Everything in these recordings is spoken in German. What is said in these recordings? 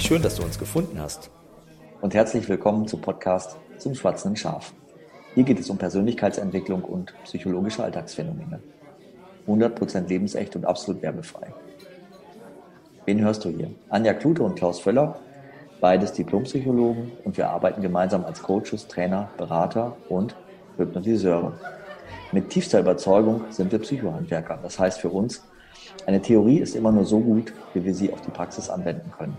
Schön, dass du uns gefunden hast. Und herzlich willkommen zum Podcast zum schwarzenden Schaf. Hier geht es um Persönlichkeitsentwicklung und psychologische Alltagsphänomene. 100% lebensecht und absolut werbefrei. Wen hörst du hier? Anja Klute und Klaus Völler, beides Diplompsychologen und wir arbeiten gemeinsam als Coaches, Trainer, Berater und Hypnotiseure. Mit tiefster Überzeugung sind wir Psychohandwerker. Das heißt für uns, eine Theorie ist immer nur so gut, wie wir sie auf die Praxis anwenden können.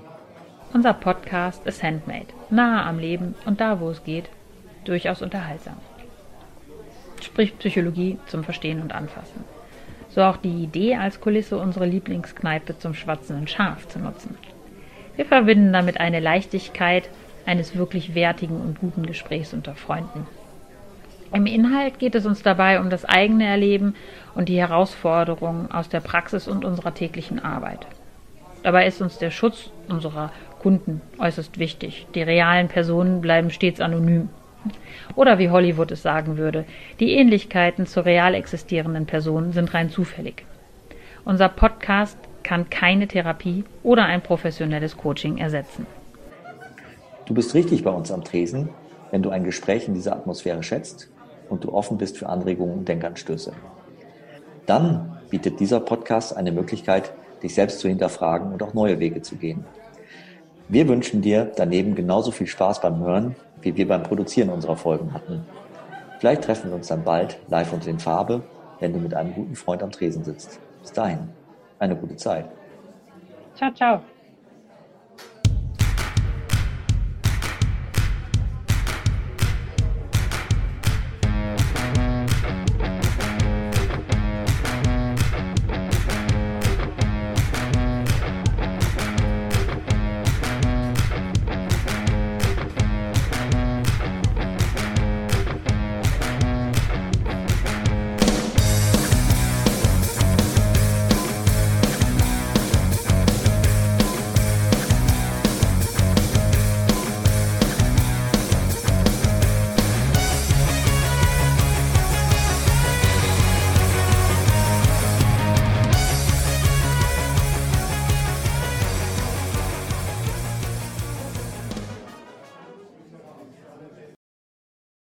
Unser Podcast ist Handmade, nahe am Leben und da, wo es geht, durchaus unterhaltsam. Sprich Psychologie zum Verstehen und Anfassen. So auch die Idee, als Kulisse unsere Lieblingskneipe zum schwatzenden Schaf zu nutzen. Wir verbinden damit eine Leichtigkeit eines wirklich wertigen und guten Gesprächs unter Freunden. Im Inhalt geht es uns dabei um das eigene Erleben und die Herausforderungen aus der Praxis und unserer täglichen Arbeit. Dabei ist uns der Schutz unserer Kunden äußerst wichtig. Die realen Personen bleiben stets anonym. Oder wie Hollywood es sagen würde, die Ähnlichkeiten zu real existierenden Personen sind rein zufällig. Unser Podcast kann keine Therapie oder ein professionelles Coaching ersetzen. Du bist richtig bei uns am Tresen, wenn du ein Gespräch in dieser Atmosphäre schätzt und du offen bist für Anregungen und Denkanstöße. Dann bietet dieser Podcast eine Möglichkeit, dich selbst zu hinterfragen und auch neue Wege zu gehen. Wir wünschen dir daneben genauso viel Spaß beim Hören, wie wir beim Produzieren unserer Folgen hatten. Vielleicht treffen wir uns dann bald live und in Farbe, wenn du mit einem guten Freund am Tresen sitzt. Bis dahin, eine gute Zeit. Ciao, ciao.